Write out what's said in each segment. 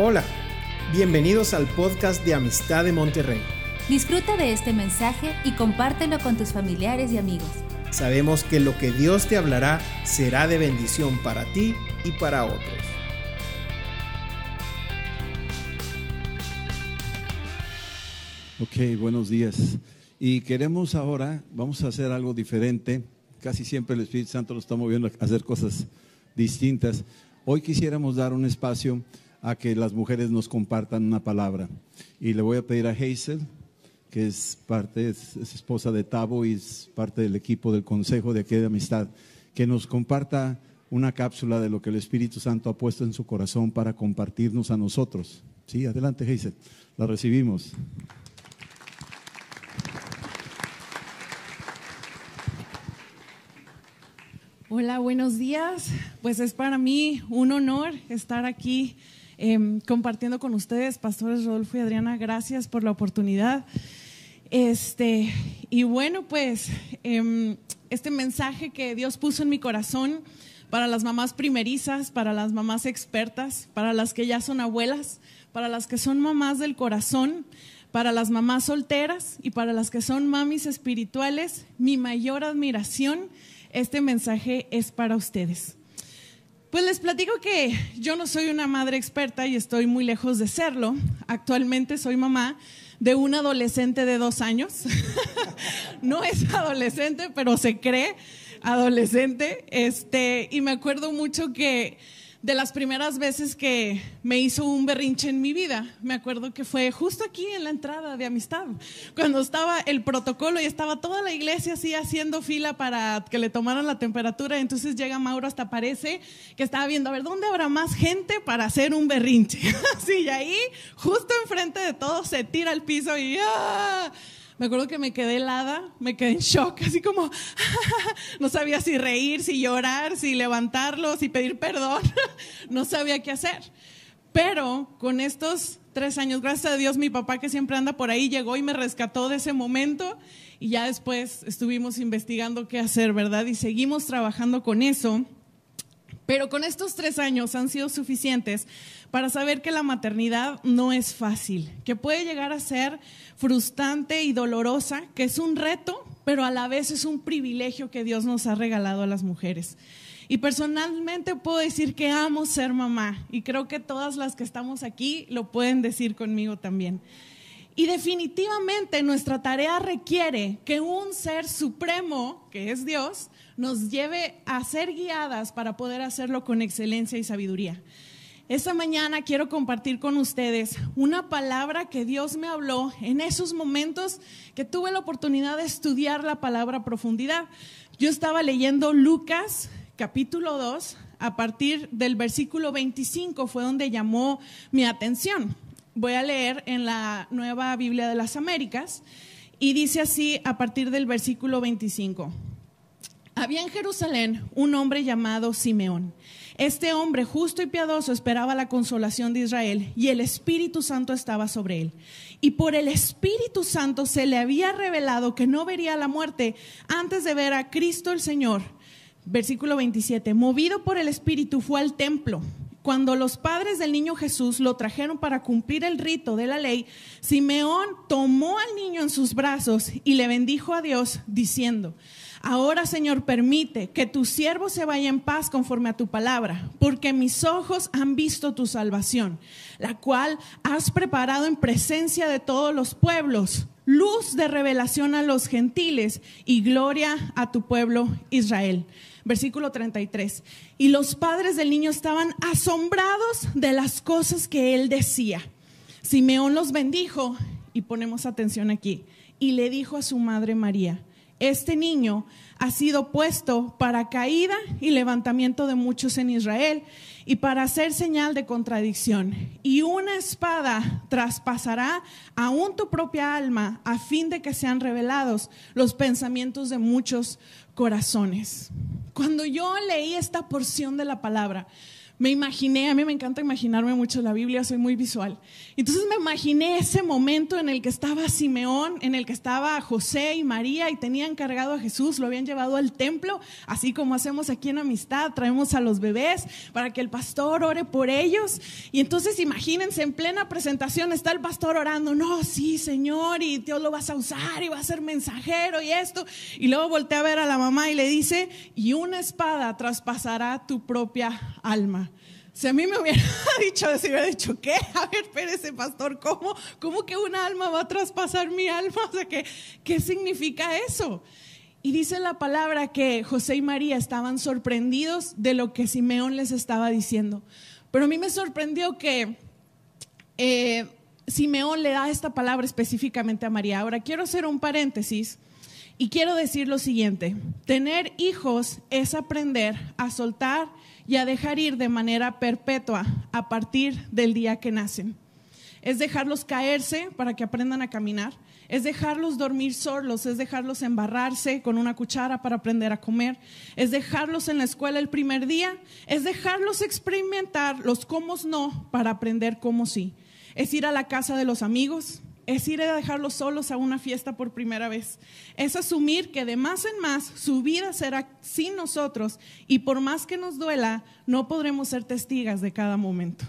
Hola, bienvenidos al podcast de Amistad de Monterrey. Disfruta de este mensaje y compártelo con tus familiares y amigos. Sabemos que lo que Dios te hablará será de bendición para ti y para otros. Ok, buenos días. Y queremos ahora, vamos a hacer algo diferente. Casi siempre el Espíritu Santo nos está moviendo a hacer cosas distintas. Hoy quisiéramos dar un espacio a que las mujeres nos compartan una palabra. Y le voy a pedir a Hazel, que es parte, es, esposa de Tavo y es parte del equipo del Consejo de aquí de Amistad, que nos comparta una cápsula de lo que el Espíritu Santo ha puesto en su corazón para compartirnos a nosotros. Sí, adelante Hazel, la recibimos. Hola, buenos días. Pues es para mí un honor estar aquí Em, compartiendo con ustedes, pastores Rodolfo y Adriana, gracias por la oportunidad. Este, y bueno, pues em, este mensaje que Dios puso en mi corazón para las mamás primerizas, para las mamás expertas, para las que ya son abuelas, para las que son mamás del corazón, para las mamás solteras y para las que son mamis espirituales, mi mayor admiración, este mensaje es para ustedes. Pues les platico que yo no soy una madre experta y estoy muy lejos de serlo. Actualmente soy mamá de un adolescente de dos años. no es adolescente, pero se cree adolescente. Este, y me acuerdo mucho que de las primeras veces que me hizo un berrinche en mi vida. Me acuerdo que fue justo aquí en la entrada de amistad, cuando estaba el protocolo y estaba toda la iglesia así haciendo fila para que le tomaran la temperatura. Entonces llega Mauro hasta parece que estaba viendo a ver dónde habrá más gente para hacer un berrinche. así, y ahí, justo enfrente de todos, se tira al piso y ¡ah! Me acuerdo que me quedé helada, me quedé en shock, así como no sabía si reír, si llorar, si levantarlo, si pedir perdón, no sabía qué hacer. Pero con estos tres años, gracias a Dios, mi papá que siempre anda por ahí llegó y me rescató de ese momento y ya después estuvimos investigando qué hacer, ¿verdad? Y seguimos trabajando con eso. Pero con estos tres años han sido suficientes para saber que la maternidad no es fácil, que puede llegar a ser frustrante y dolorosa, que es un reto, pero a la vez es un privilegio que Dios nos ha regalado a las mujeres. Y personalmente puedo decir que amo ser mamá y creo que todas las que estamos aquí lo pueden decir conmigo también. Y definitivamente nuestra tarea requiere que un ser supremo, que es Dios, nos lleve a ser guiadas para poder hacerlo con excelencia y sabiduría. Esta mañana quiero compartir con ustedes una palabra que Dios me habló en esos momentos que tuve la oportunidad de estudiar la palabra profundidad. Yo estaba leyendo Lucas capítulo 2, a partir del versículo 25 fue donde llamó mi atención. Voy a leer en la nueva Biblia de las Américas y dice así a partir del versículo 25. Había en Jerusalén un hombre llamado Simeón. Este hombre justo y piadoso esperaba la consolación de Israel y el Espíritu Santo estaba sobre él. Y por el Espíritu Santo se le había revelado que no vería la muerte antes de ver a Cristo el Señor. Versículo 27. Movido por el Espíritu fue al templo. Cuando los padres del niño Jesús lo trajeron para cumplir el rito de la ley, Simeón tomó al niño en sus brazos y le bendijo a Dios diciendo, Ahora, Señor, permite que tu siervo se vaya en paz conforme a tu palabra, porque mis ojos han visto tu salvación, la cual has preparado en presencia de todos los pueblos, luz de revelación a los gentiles y gloria a tu pueblo Israel. Versículo 33. Y los padres del niño estaban asombrados de las cosas que él decía. Simeón los bendijo, y ponemos atención aquí, y le dijo a su madre María, este niño ha sido puesto para caída y levantamiento de muchos en Israel y para hacer señal de contradicción. Y una espada traspasará aún tu propia alma a fin de que sean revelados los pensamientos de muchos corazones. Cuando yo leí esta porción de la palabra, me imaginé, a mí me encanta imaginarme mucho la Biblia, soy muy visual. Entonces me imaginé ese momento en el que estaba Simeón, en el que estaba José y María y tenían cargado a Jesús, lo habían llevado al templo, así como hacemos aquí en Amistad, traemos a los bebés para que el pastor ore por ellos. Y entonces imagínense, en plena presentación está el pastor orando, no, sí, Señor, y Dios lo vas a usar y va a ser mensajero y esto. Y luego voltea a ver a la mamá y le dice, y una espada traspasará tu propia alma. Si a mí me hubiera dicho, si hubiera dicho, ¿qué? A ver, espérese, pastor, ¿cómo, ¿cómo que una alma va a traspasar mi alma? O sea, ¿qué, ¿qué significa eso? Y dice la palabra que José y María estaban sorprendidos de lo que Simeón les estaba diciendo. Pero a mí me sorprendió que eh, Simeón le da esta palabra específicamente a María. Ahora, quiero hacer un paréntesis y quiero decir lo siguiente. Tener hijos es aprender a soltar y a dejar ir de manera perpetua a partir del día que nacen. Es dejarlos caerse para que aprendan a caminar, es dejarlos dormir solos, es dejarlos embarrarse con una cuchara para aprender a comer, es dejarlos en la escuela el primer día, es dejarlos experimentar los cómo no para aprender cómo sí. Es ir a la casa de los amigos, es ir a dejarlos solos a una fiesta por primera vez. Es asumir que de más en más su vida será sin nosotros y por más que nos duela, no podremos ser testigas de cada momento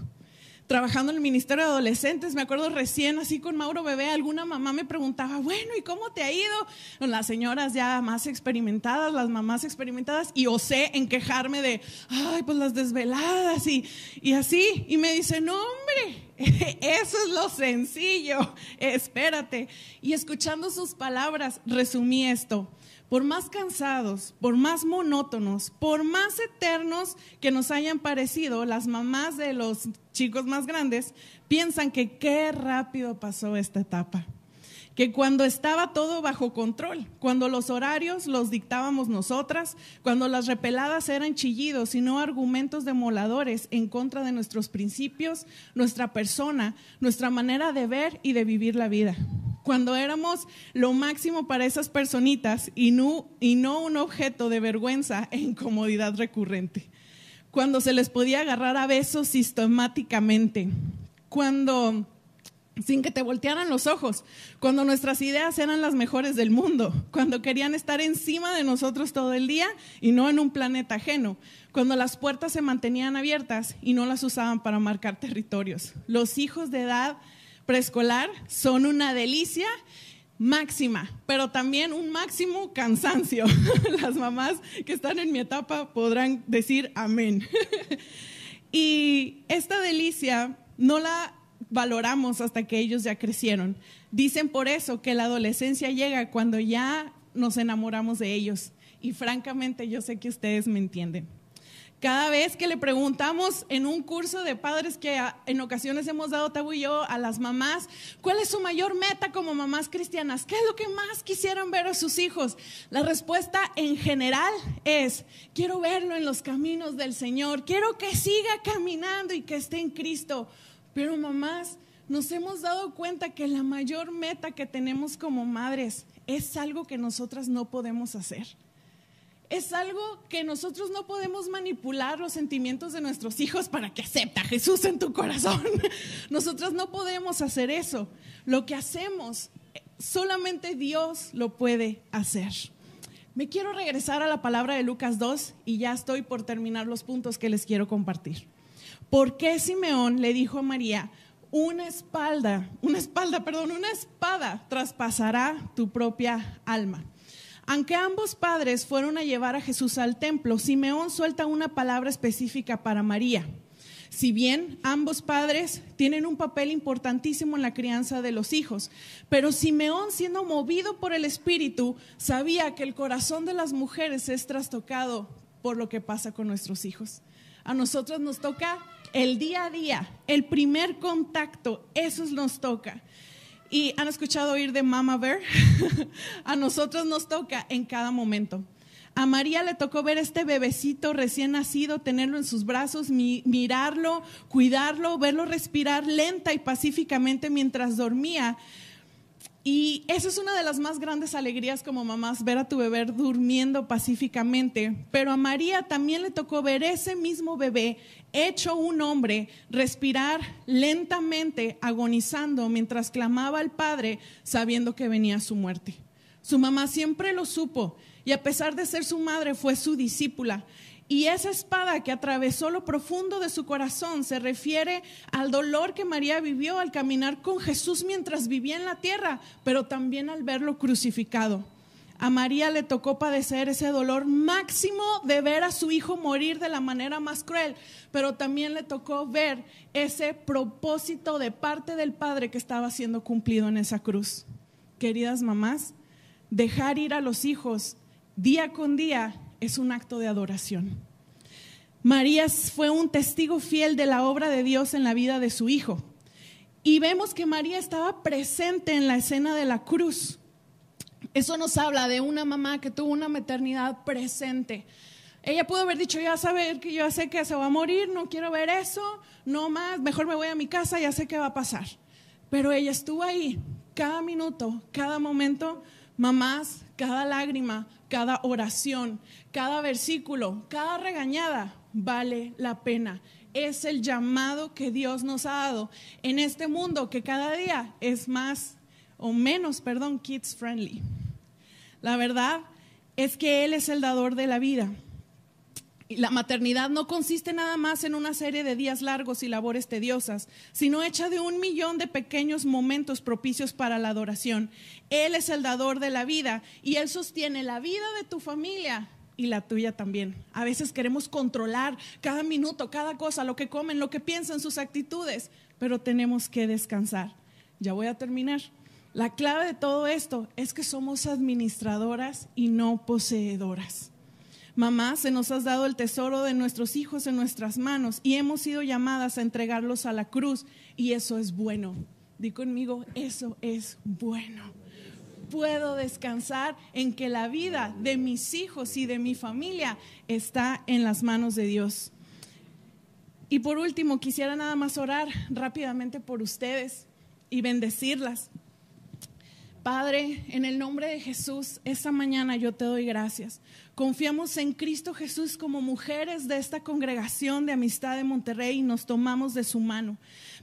trabajando en el Ministerio de Adolescentes, me acuerdo recién así con Mauro Bebé, alguna mamá me preguntaba, bueno, ¿y cómo te ha ido? Las señoras ya más experimentadas, las mamás experimentadas, y osé en quejarme de, ay, pues las desveladas y, y así. Y me dice, no, hombre, eso es lo sencillo, espérate. Y escuchando sus palabras, resumí esto por más cansados, por más monótonos, por más eternos que nos hayan parecido, las mamás de los chicos más grandes piensan que qué rápido pasó esta etapa. Que cuando estaba todo bajo control, cuando los horarios los dictábamos nosotras, cuando las repeladas eran chillidos y no argumentos demoladores en contra de nuestros principios, nuestra persona, nuestra manera de ver y de vivir la vida cuando éramos lo máximo para esas personitas y no, y no un objeto de vergüenza e incomodidad recurrente. Cuando se les podía agarrar a besos sistemáticamente. Cuando sin que te voltearan los ojos, cuando nuestras ideas eran las mejores del mundo, cuando querían estar encima de nosotros todo el día y no en un planeta ajeno, cuando las puertas se mantenían abiertas y no las usaban para marcar territorios. Los hijos de edad preescolar son una delicia máxima, pero también un máximo cansancio. Las mamás que están en mi etapa podrán decir amén. Y esta delicia no la valoramos hasta que ellos ya crecieron. Dicen por eso que la adolescencia llega cuando ya nos enamoramos de ellos. Y francamente yo sé que ustedes me entienden. Cada vez que le preguntamos en un curso de padres que en ocasiones hemos dado tabú y yo a las mamás, ¿cuál es su mayor meta como mamás cristianas? ¿Qué es lo que más quisieran ver a sus hijos? La respuesta en general es, quiero verlo en los caminos del Señor, quiero que siga caminando y que esté en Cristo. Pero mamás, nos hemos dado cuenta que la mayor meta que tenemos como madres es algo que nosotras no podemos hacer es algo que nosotros no podemos manipular los sentimientos de nuestros hijos para que acepta a Jesús en tu corazón. Nosotros no podemos hacer eso. Lo que hacemos, solamente Dios lo puede hacer. Me quiero regresar a la palabra de Lucas 2 y ya estoy por terminar los puntos que les quiero compartir. ¿Por qué Simeón le dijo a María, una espalda, una espalda, perdón, una espada traspasará tu propia alma? Aunque ambos padres fueron a llevar a Jesús al templo, Simeón suelta una palabra específica para María. Si bien ambos padres tienen un papel importantísimo en la crianza de los hijos, pero Simeón, siendo movido por el Espíritu, sabía que el corazón de las mujeres es trastocado por lo que pasa con nuestros hijos. A nosotros nos toca el día a día, el primer contacto, eso nos toca. Y han escuchado oír de Mama Bear. a nosotros nos toca en cada momento. A María le tocó ver este bebecito recién nacido, tenerlo en sus brazos, mirarlo, cuidarlo, verlo respirar lenta y pacíficamente mientras dormía. Y esa es una de las más grandes alegrías como mamás, ver a tu bebé durmiendo pacíficamente. Pero a María también le tocó ver ese mismo bebé hecho un hombre, respirar lentamente, agonizando, mientras clamaba al Padre, sabiendo que venía su muerte. Su mamá siempre lo supo y a pesar de ser su madre, fue su discípula. Y esa espada que atravesó lo profundo de su corazón se refiere al dolor que María vivió al caminar con Jesús mientras vivía en la tierra, pero también al verlo crucificado. A María le tocó padecer ese dolor máximo de ver a su hijo morir de la manera más cruel, pero también le tocó ver ese propósito de parte del Padre que estaba siendo cumplido en esa cruz. Queridas mamás, dejar ir a los hijos día con día es un acto de adoración. María fue un testigo fiel de la obra de Dios en la vida de su hijo. Y vemos que María estaba presente en la escena de la cruz. Eso nos habla de una mamá que tuvo una maternidad presente. Ella pudo haber dicho, ya saber que yo sé que se va a morir, no quiero ver eso, no más, mejor me voy a mi casa, ya sé qué va a pasar. Pero ella estuvo ahí, cada minuto, cada momento, mamás, cada lágrima, cada oración, cada versículo, cada regañada vale la pena. Es el llamado que Dios nos ha dado en este mundo que cada día es más o menos, perdón, kids friendly. La verdad es que Él es el dador de la vida la maternidad no consiste nada más en una serie de días largos y labores tediosas, sino hecha de un millón de pequeños momentos propicios para la adoración. Él es el dador de la vida y Él sostiene la vida de tu familia y la tuya también. A veces queremos controlar cada minuto, cada cosa, lo que comen, lo que piensan, sus actitudes, pero tenemos que descansar. Ya voy a terminar. La clave de todo esto es que somos administradoras y no poseedoras. Mamá, se nos has dado el tesoro de nuestros hijos en nuestras manos y hemos sido llamadas a entregarlos a la cruz y eso es bueno. Di conmigo, eso es bueno. Puedo descansar en que la vida de mis hijos y de mi familia está en las manos de Dios. Y por último, quisiera nada más orar rápidamente por ustedes y bendecirlas. Padre, en el nombre de Jesús, esta mañana yo te doy gracias Confiamos en Cristo Jesús como mujeres de esta congregación de amistad de Monterrey y nos tomamos de su mano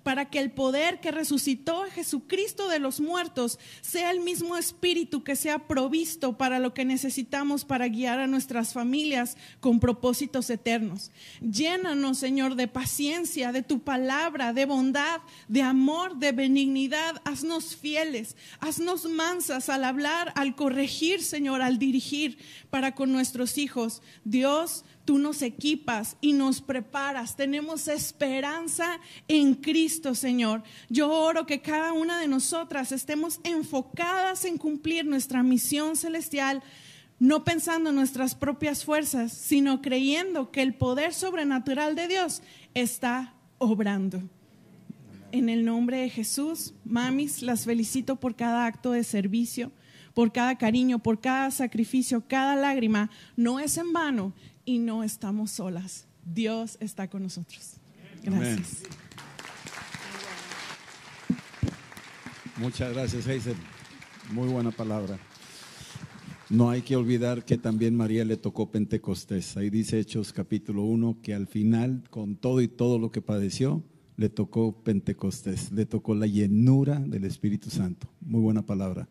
para que el poder que resucitó a Jesucristo de los muertos sea el mismo espíritu que sea provisto para lo que necesitamos para guiar a nuestras familias con propósitos eternos. Llénanos, Señor, de paciencia, de tu palabra, de bondad, de amor, de benignidad. Haznos fieles, haznos mansas al hablar, al corregir, Señor, al dirigir para con nuestros hijos. Dios, tú nos equipas y nos preparas. Tenemos esperanza en Cristo, Señor. Yo oro que cada una de nosotras estemos enfocadas en cumplir nuestra misión celestial, no pensando en nuestras propias fuerzas, sino creyendo que el poder sobrenatural de Dios está obrando. En el nombre de Jesús, mamis, las felicito por cada acto de servicio, por cada cariño, por cada sacrificio, cada lágrima. No es en vano y no estamos solas. Dios está con nosotros. Gracias. Muchas gracias, Hazel. Muy buena palabra. No hay que olvidar que también María le tocó Pentecostés. Ahí dice Hechos capítulo 1 que al final, con todo y todo lo que padeció, le tocó Pentecostés, le tocó la llenura del Espíritu Santo. Muy buena palabra.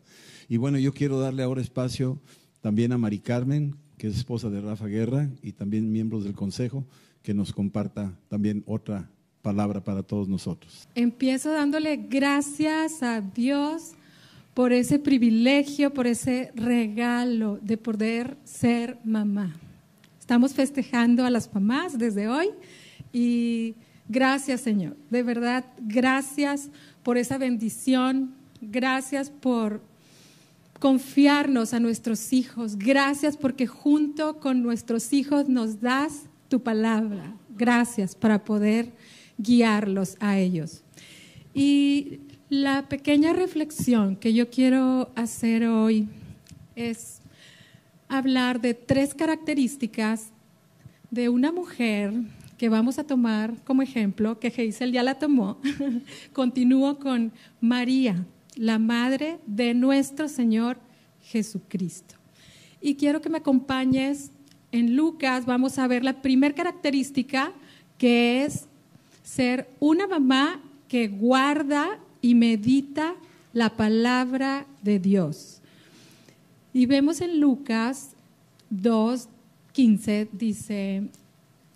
Y bueno, yo quiero darle ahora espacio también a Mari Carmen, que es esposa de Rafa Guerra, y también miembros del Consejo, que nos comparta también otra palabra para todos nosotros. Empiezo dándole gracias a Dios por ese privilegio, por ese regalo de poder ser mamá. Estamos festejando a las mamás desde hoy y gracias Señor, de verdad, gracias por esa bendición, gracias por confiarnos a nuestros hijos. Gracias porque junto con nuestros hijos nos das tu palabra. Gracias para poder guiarlos a ellos. Y la pequeña reflexión que yo quiero hacer hoy es hablar de tres características de una mujer que vamos a tomar como ejemplo, que Geisel ya la tomó. Continúo con María la madre de nuestro Señor Jesucristo. Y quiero que me acompañes en Lucas, vamos a ver la primera característica que es ser una mamá que guarda y medita la palabra de Dios. Y vemos en Lucas 2, 15, dice,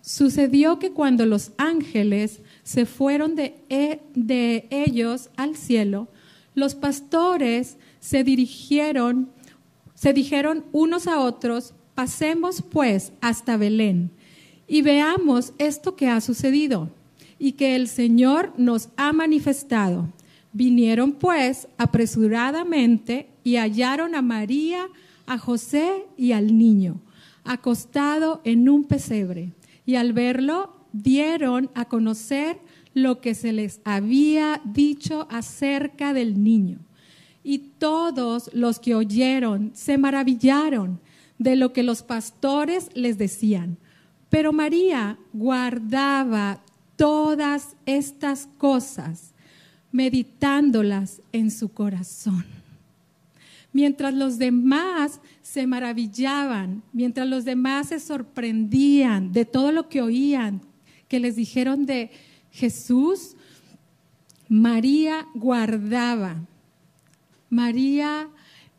sucedió que cuando los ángeles se fueron de, e, de ellos al cielo, los pastores se dirigieron, se dijeron unos a otros, pasemos pues hasta Belén y veamos esto que ha sucedido y que el Señor nos ha manifestado. Vinieron pues apresuradamente y hallaron a María, a José y al niño, acostado en un pesebre. Y al verlo, dieron a conocer lo que se les había dicho acerca del niño. Y todos los que oyeron se maravillaron de lo que los pastores les decían. Pero María guardaba todas estas cosas, meditándolas en su corazón. Mientras los demás se maravillaban, mientras los demás se sorprendían de todo lo que oían, que les dijeron de Jesús, María guardaba. María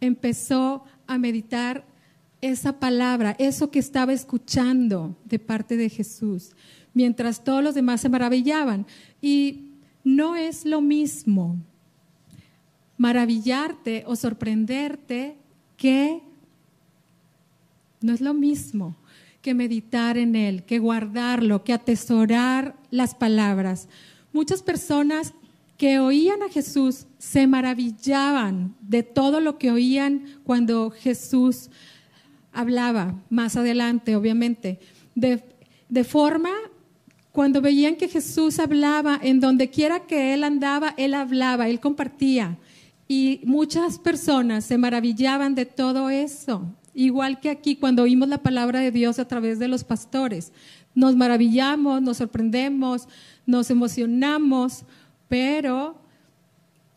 empezó a meditar esa palabra, eso que estaba escuchando de parte de Jesús, mientras todos los demás se maravillaban. Y no es lo mismo maravillarte o sorprenderte que no es lo mismo que meditar en Él, que guardarlo, que atesorar las palabras. Muchas personas que oían a Jesús se maravillaban de todo lo que oían cuando Jesús hablaba, más adelante, obviamente, de, forma cuando veían que Jesús hablaba, en donde quiera que Él andaba, Él hablaba, Él compartía. Y muchas personas se maravillaban de todo eso. Igual que aquí cuando oímos la palabra de Dios a través de los pastores. Nos maravillamos, nos sorprendemos, nos emocionamos, pero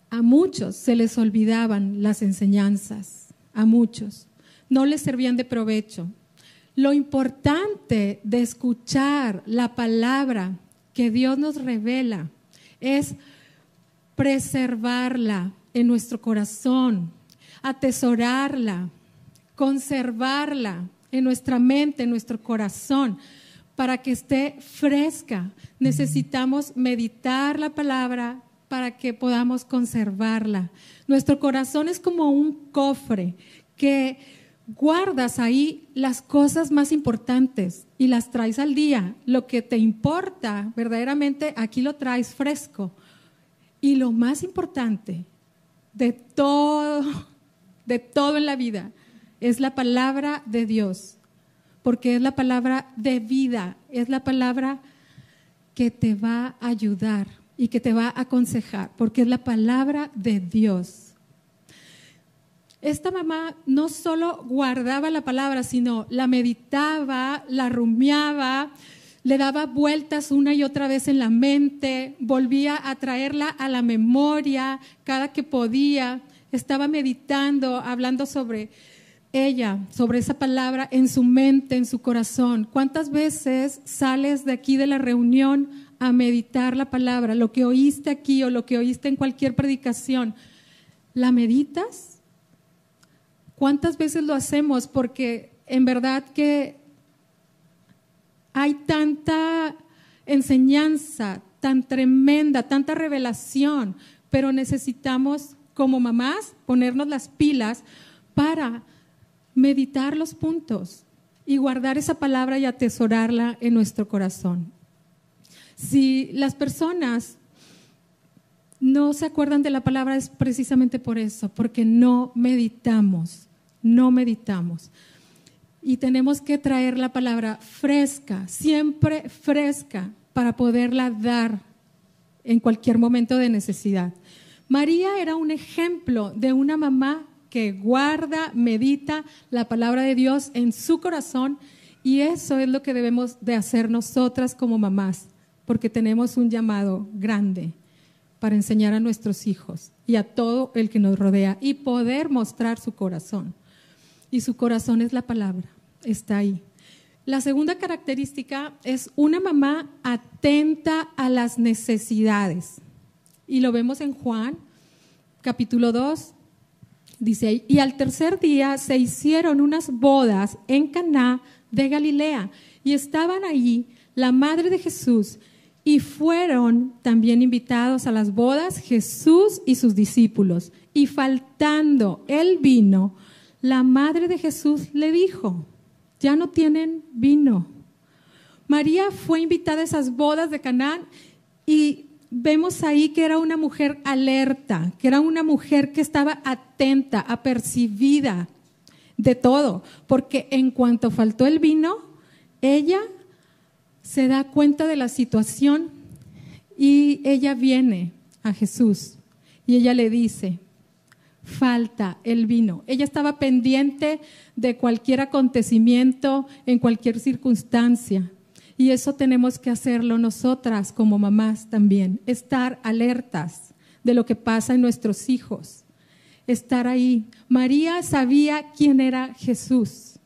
a muchos se les olvidaban las enseñanzas, a muchos. No les servían de provecho. Lo importante de escuchar la palabra que Dios nos revela es preservarla en nuestro corazón, atesorarla, conservarla en nuestra mente, en nuestro corazón, para que esté fresca. Necesitamos meditar la palabra para que podamos conservarla. Nuestro corazón es como un cofre que guardas ahí las cosas más importantes y las traes al día. Lo que te importa, verdaderamente, aquí lo traes fresco. Y lo más importante de todo, de todo en la vida, es la palabra de Dios, porque es la palabra de vida, es la palabra que te va a ayudar y que te va a aconsejar, porque es la palabra de Dios. Esta mamá no solo guardaba la palabra, sino la meditaba, la rumiaba, le daba vueltas una y otra vez en la mente, volvía a traerla a la memoria cada que podía, estaba meditando, hablando sobre ella, sobre esa palabra en su mente, en su corazón. ¿Cuántas veces sales de aquí de la reunión a meditar la palabra, lo que oíste aquí o lo que oíste en cualquier predicación? ¿La meditas? ¿Cuántas veces lo hacemos? Porque en verdad que hay tanta enseñanza, tan tremenda, tanta revelación, pero necesitamos como mamás ponernos las pilas para meditar los puntos y guardar esa palabra y atesorarla en nuestro corazón. Si las personas no se acuerdan de la palabra es precisamente por eso, porque no meditamos, no meditamos. Y tenemos que traer la palabra fresca, siempre fresca, para poderla dar en cualquier momento de necesidad. María era un ejemplo de una mamá que guarda, medita la palabra de Dios en su corazón y eso es lo que debemos de hacer nosotras como mamás, porque tenemos un llamado grande para enseñar a nuestros hijos y a todo el que nos rodea y poder mostrar su corazón. Y su corazón es la palabra, está ahí. La segunda característica es una mamá atenta a las necesidades. Y lo vemos en Juan, capítulo 2, dice, y al tercer día se hicieron unas bodas en Caná de Galilea y estaban allí la madre de Jesús y fueron también invitados a las bodas Jesús y sus discípulos. Y faltando el vino, la madre de Jesús le dijo, ya no tienen vino. María fue invitada a esas bodas de Canaán y vemos ahí que era una mujer alerta, que era una mujer que estaba atenta, apercibida de todo, porque en cuanto faltó el vino, ella se da cuenta de la situación y ella viene a Jesús y ella le dice, falta el vino. Ella estaba pendiente de cualquier acontecimiento, en cualquier circunstancia. Y eso tenemos que hacerlo nosotras como mamás también, estar alertas de lo que pasa en nuestros hijos, estar ahí. María sabía quién era Jesús.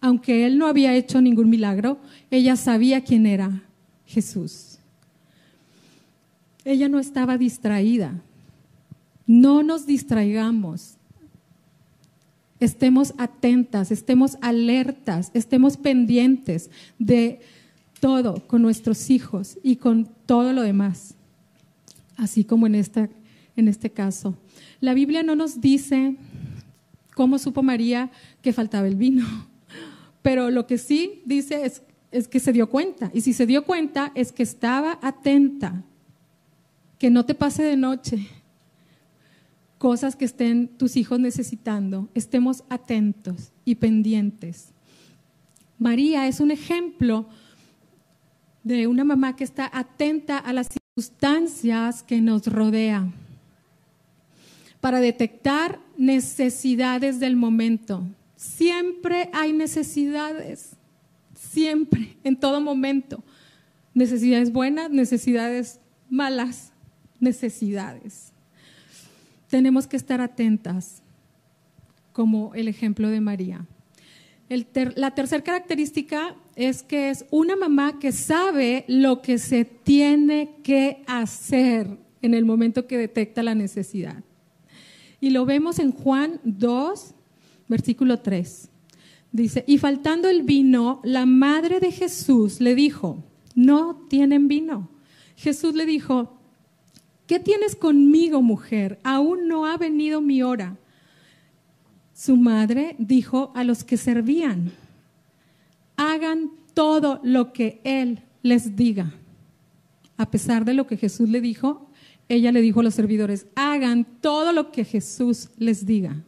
Aunque él no había hecho ningún milagro, ella sabía quién era Jesús. Ella no estaba distraída. No nos distraigamos. Estemos atentas, estemos alertas, estemos pendientes de todo con nuestros hijos y con todo lo demás, así como en, en este caso. La Biblia no nos dice cómo supo María que faltaba el vino, pero lo que sí dice es, es que se dio cuenta, y si se dio cuenta es que estaba atenta, que no te pase de noche, cosas que estén tus hijos necesitando, estemos atentos y pendientes. María es un ejemplo de una mamá que está atenta a las circunstancias que nos rodean para detectar necesidades del momento. Siempre hay necesidades, siempre, en todo momento. Necesidades buenas, necesidades malas, necesidades. Tenemos que estar atentas, como el ejemplo de María la tercera característica es que es una mamá que sabe lo que se tiene que hacer en el momento que detecta la necesidad. Y lo vemos en Juan 2, versículo 3. Dice, y faltando el vino, la madre de Jesús le dijo, no tienen vino. Jesús le dijo, ¿qué tienes conmigo, mujer? Aún no ha venido mi hora su madre dijo a los que servían, hagan todo lo que Él les diga. A pesar de lo que Jesús le dijo, ella le dijo a los servidores, hagan todo lo que Jesús les diga.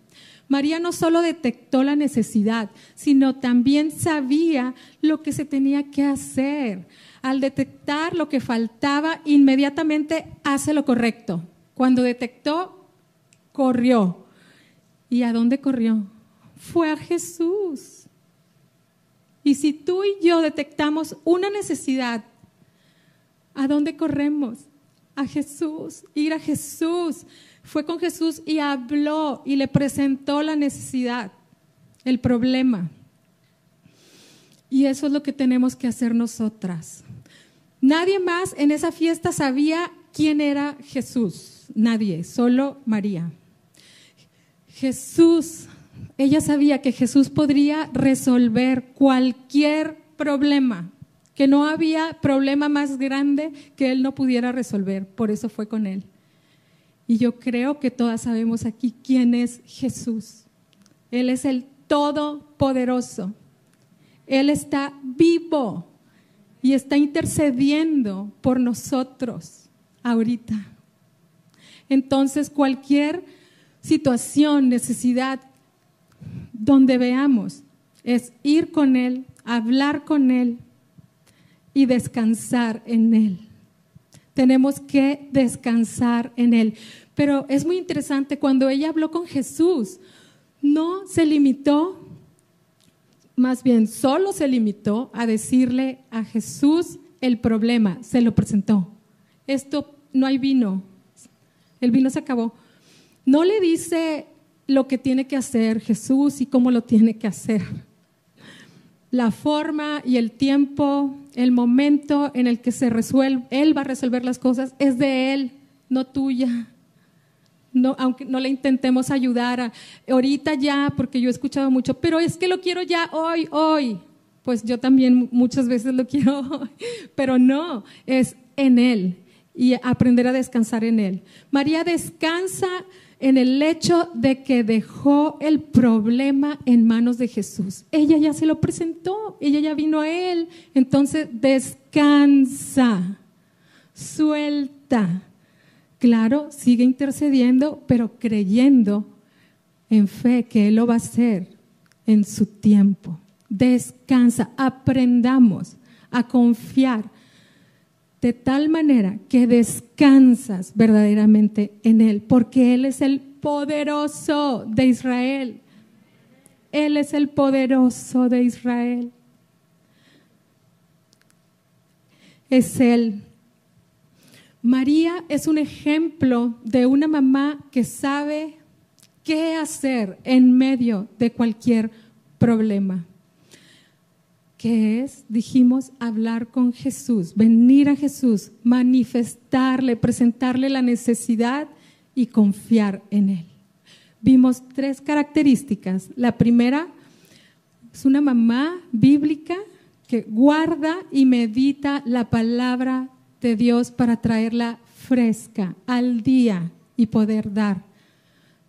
María no solo detectó la necesidad, sino también sabía lo que se tenía que hacer. Al detectar lo que faltaba, inmediatamente hace lo correcto. Cuando detectó, corrió ¿Y a dónde corrió? Fue a Jesús. Y si tú y yo detectamos una necesidad, ¿a dónde corremos? A Jesús, ir a Jesús. Fue con Jesús y habló y le presentó la necesidad, el problema. Y eso es lo que tenemos que hacer nosotras. Nadie más en esa fiesta sabía quién era Jesús. Nadie, solo María. Jesús, ella sabía que Jesús podría resolver cualquier problema, que no había problema más grande que él no pudiera resolver, por eso fue con él. Y yo creo que todas sabemos aquí quién es Jesús. Él es el Todopoderoso. Él está vivo y está intercediendo por nosotros ahorita. Entonces, cualquier situación, necesidad, donde veamos, es ir con Él, hablar con Él y descansar en Él. Tenemos que descansar en Él. Pero es muy interesante, cuando ella habló con Jesús, no se limitó, más bien solo se limitó a decirle a Jesús el problema, se lo presentó. Esto no hay vino, el vino se acabó. No le dice lo que tiene que hacer Jesús y cómo lo tiene que hacer. La forma y el tiempo, el momento en el que se resuelve, Él va a resolver las cosas, es de Él, no tuya. No, aunque no le intentemos ayudar a, ahorita ya, porque yo he escuchado mucho, pero es que lo quiero ya hoy, hoy. Pues yo también muchas veces lo quiero hoy, pero no, es en Él y aprender a descansar en Él. María descansa en el hecho de que dejó el problema en manos de Jesús. Ella ya se lo presentó, ella ya vino a Él, entonces descansa, suelta Claro, sigue intercediendo, pero creyendo en fe que Él lo va a hacer en su tiempo. Descansa, aprendamos a confiar de tal manera que descansas verdaderamente en Él, porque Él es el poderoso de Israel. Él es el poderoso de Israel. Es Él María es un ejemplo de una mamá que sabe qué hacer en medio de cualquier problema. ¿Qué es? Dijimos hablar con Jesús, venir a Jesús, manifestarle, presentarle la necesidad y confiar en Él. Vimos tres características. La primera es una mamá bíblica que guarda y medita la palabra de Dios para traerla fresca al día y poder dar,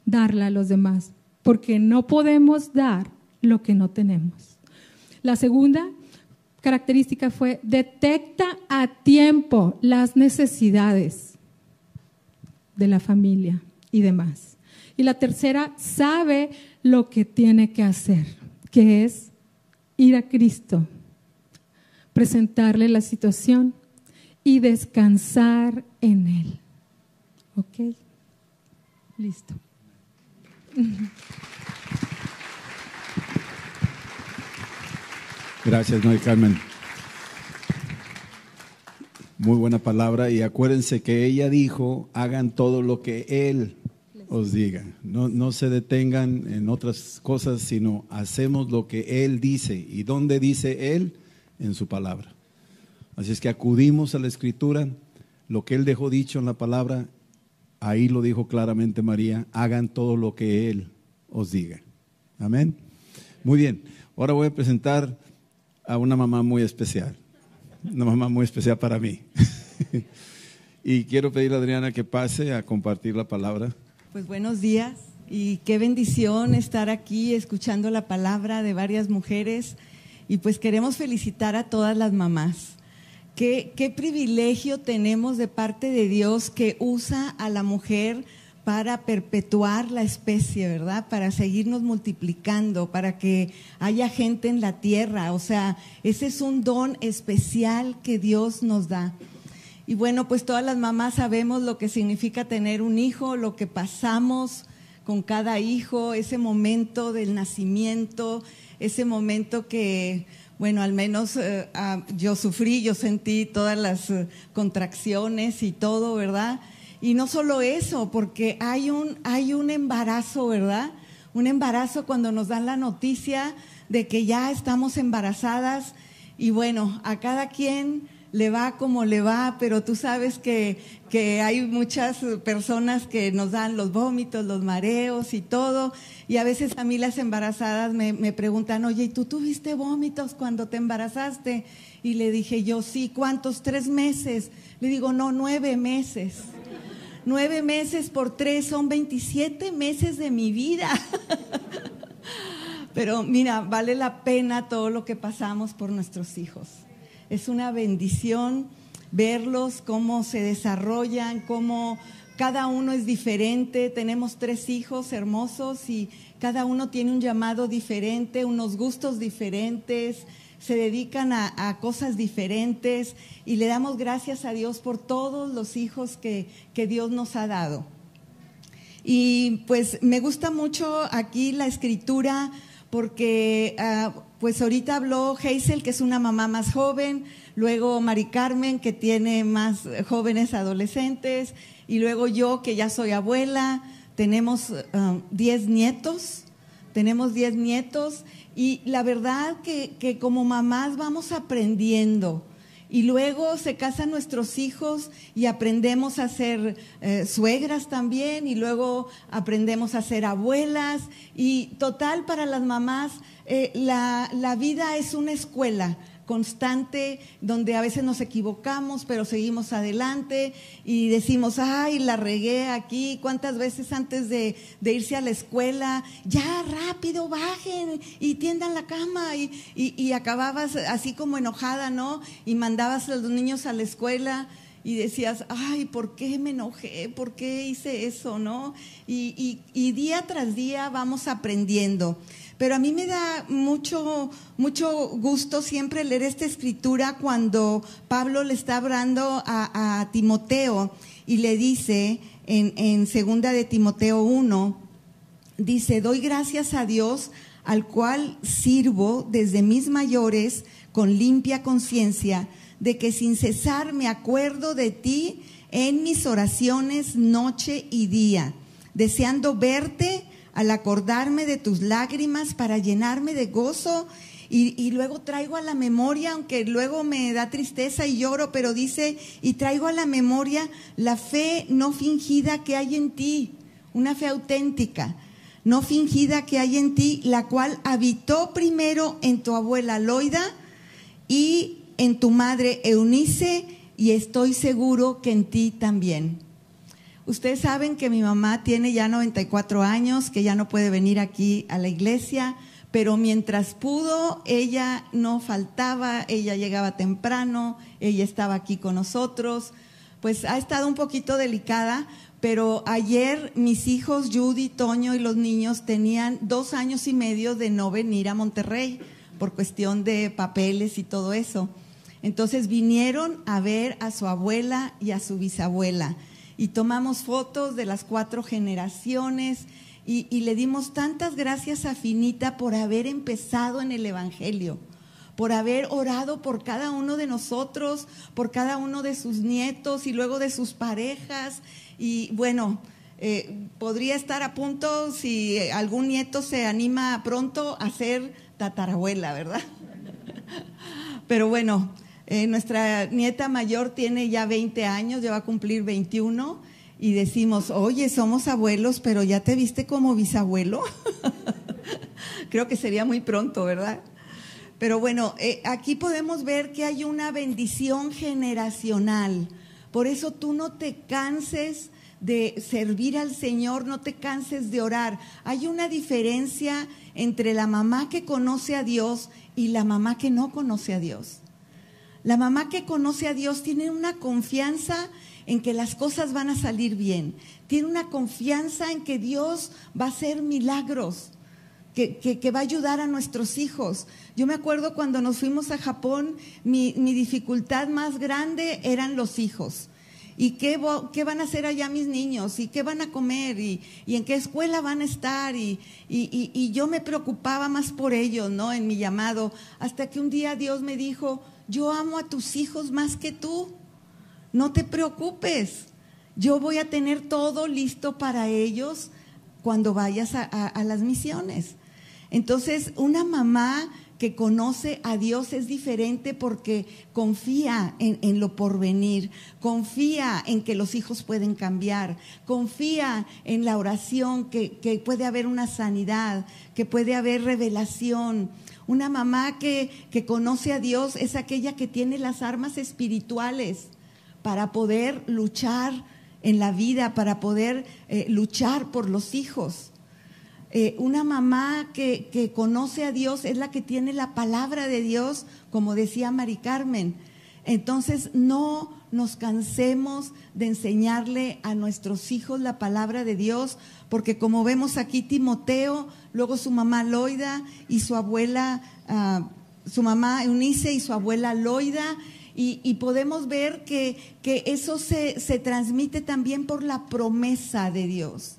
darla a los demás, porque no podemos dar lo que no tenemos. La segunda característica fue detecta a tiempo las necesidades de la familia y demás. Y la tercera, sabe lo que tiene que hacer, que es ir a Cristo, presentarle la situación y descansar en Él. ¿Ok? Listo. Gracias, Noé Carmen. Muy buena palabra y acuérdense que ella dijo, hagan todo lo que Él os diga. No, no se detengan en otras cosas, sino hacemos lo que Él dice. ¿Y dónde dice Él? En su palabra. Así es que acudimos a la escritura, lo que Él dejó dicho en la palabra, ahí lo dijo claramente María, hagan todo lo que Él os diga. Amén. Muy bien, ahora voy a presentar a una mamá muy especial, una mamá muy especial para mí. y quiero pedirle a Adriana que pase a compartir la palabra. Pues buenos días y qué bendición estar aquí escuchando la palabra de varias mujeres y pues queremos felicitar a todas las mamás. Qué, privilegio tenemos de parte de Dios que usa a la mujer para perpetuar la especie, ¿verdad? Para seguirnos multiplicando, para que haya gente en la tierra. O sea, ese es un don especial que Dios nos da. Y bueno, pues todas las mamás sabemos lo que significa tener un hijo, lo que pasamos con cada hijo, ese momento del nacimiento, ese momento que bueno, al menos eh, ah, yo sufrí, yo sentí todas las eh, contracciones y todo, ¿verdad? Y no solo eso, porque hay un, hay un embarazo, ¿verdad? Un embarazo cuando nos dan la noticia de que ya estamos embarazadas y bueno, a cada quien le va como le va, pero tú sabes que, que, hay muchas personas que nos dan los vómitos, los mareos y todo. Y a veces a mí las embarazadas me, me preguntan, oye, ¿y tú tuviste vómitos cuando te embarazaste? Y le dije yo, sí, ¿cuántos? ¿Tres meses? Le digo, no, nueve meses. Nueve meses por tres son 27 meses de mi vida. Pero mira, vale la pena todo lo que pasamos por nuestros hijos es una bendición verlos, cómo se desarrollan, cómo cada uno es diferente. Tenemos tres hijos hermosos y cada uno tiene un llamado diferente, unos gustos diferentes, se dedican a, cosas diferentes y le damos gracias a Dios por todos los hijos que, Dios nos ha dado. Y pues me gusta mucho aquí la escritura porque... Ah, pues ahorita habló Hazel, que es una mamá más joven, luego Mari Carmen, que tiene más jóvenes adolescentes, y luego yo, que ya soy abuela, tenemos 10 nietos, tenemos 10 nietos, y la verdad que, que como mamás vamos aprendiendo y luego se casan nuestros hijos y aprendemos a ser eh, suegras también y luego aprendemos a ser abuelas. Y total para las mamás eh, la, la vida es una escuela constante donde a veces nos equivocamos, pero seguimos adelante y decimos, ay, la regué aquí, cuántas veces antes de, irse a la escuela, ya rápido, bajen y tiendan la cama y, acababas así como enojada, ¿no? Y mandabas a los niños a la escuela y decías, ay, ¿por qué me enojé? ¿Por qué hice eso? ¿No? Y, día tras día vamos aprendiendo. Pero a mí me da mucho, mucho gusto siempre leer esta escritura cuando Pablo le está hablando a, Timoteo y le dice en, en segunda de Timoteo 1, dice, doy gracias a Dios al cual sirvo desde mis mayores con limpia conciencia, de que sin cesar me acuerdo de ti en mis oraciones noche y día, deseando verte al acordarme de tus lágrimas para llenarme de gozo. Y, luego traigo a la memoria, aunque luego me da tristeza y lloro, pero dice, y traigo a la memoria la fe no fingida que hay en ti, una fe auténtica, no fingida que hay en ti, la cual habitó primero en tu abuela Loida y en tu madre Eunice, y estoy seguro que en ti también. Ustedes saben que mi mamá tiene ya 94 años, que ya no puede venir aquí a la iglesia, pero mientras pudo, ella no faltaba, ella llegaba temprano, ella estaba aquí con nosotros. Pues ha estado un poquito delicada, pero ayer mis hijos, Judy, Toño y los niños tenían dos años y medio de no venir a Monterrey por cuestión de papeles y todo eso. Entonces vinieron a ver a su abuela y a su bisabuela y tomamos fotos de las cuatro generaciones y, le dimos tantas gracias a Finita por haber empezado en el Evangelio por haber orado por cada uno de nosotros, por cada uno de sus nietos y luego de sus parejas. Y bueno, eh, podría estar a punto si algún nieto se anima pronto a ser tatarabuela, ¿verdad? Pero bueno, eh, nuestra nieta mayor tiene ya 20 años, ya va a cumplir 21 y decimos, oye, somos abuelos, pero ya te viste como bisabuelo. Creo que sería muy pronto, ¿verdad? Pero bueno, eh, aquí podemos ver que hay una bendición generacional. Por eso tú no te canses de servir al Señor, no te canses de orar. Hay una diferencia entre la mamá que conoce a Dios y la mamá que no conoce a Dios. La mamá que conoce a Dios tiene una confianza en que las cosas van a salir bien. Tiene una confianza en que Dios va a hacer milagros, que, va a ayudar a nuestros hijos. Yo me acuerdo cuando nos fuimos a Japón, mi, dificultad más grande eran los hijos. ¿Y qué, van a hacer allá mis niños? ¿Y qué van a comer? ¿Y, en qué escuela van a estar? Y, y, yo me preocupaba más por ellos, ¿no? En mi llamado. Hasta que un día Dios me dijo, yo amo a tus hijos más que tú. No te preocupes. Yo voy a tener todo listo para ellos cuando vayas a, las misiones. Entonces, una mamá que conoce a Dios es diferente porque confía en, lo porvenir, confía en que los hijos pueden cambiar, confía en la oración, que, que puede haber una sanidad, que puede haber revelación, una mamá que, conoce a Dios es aquella que tiene las armas espirituales para poder luchar en la vida, para poder eh, luchar por los hijos. Eh, una mamá que, que, conoce a Dios es la que tiene la palabra de Dios, como decía Mari Carmen. Entonces, no nos cansemos de enseñarle a nuestros hijos la palabra de Dios, porque como vemos aquí Timoteo, luego su mamá Loida y su abuela, ah, su mamá Eunice y su abuela Loida, y, podemos ver que, que eso se, se transmite también por la promesa de Dios.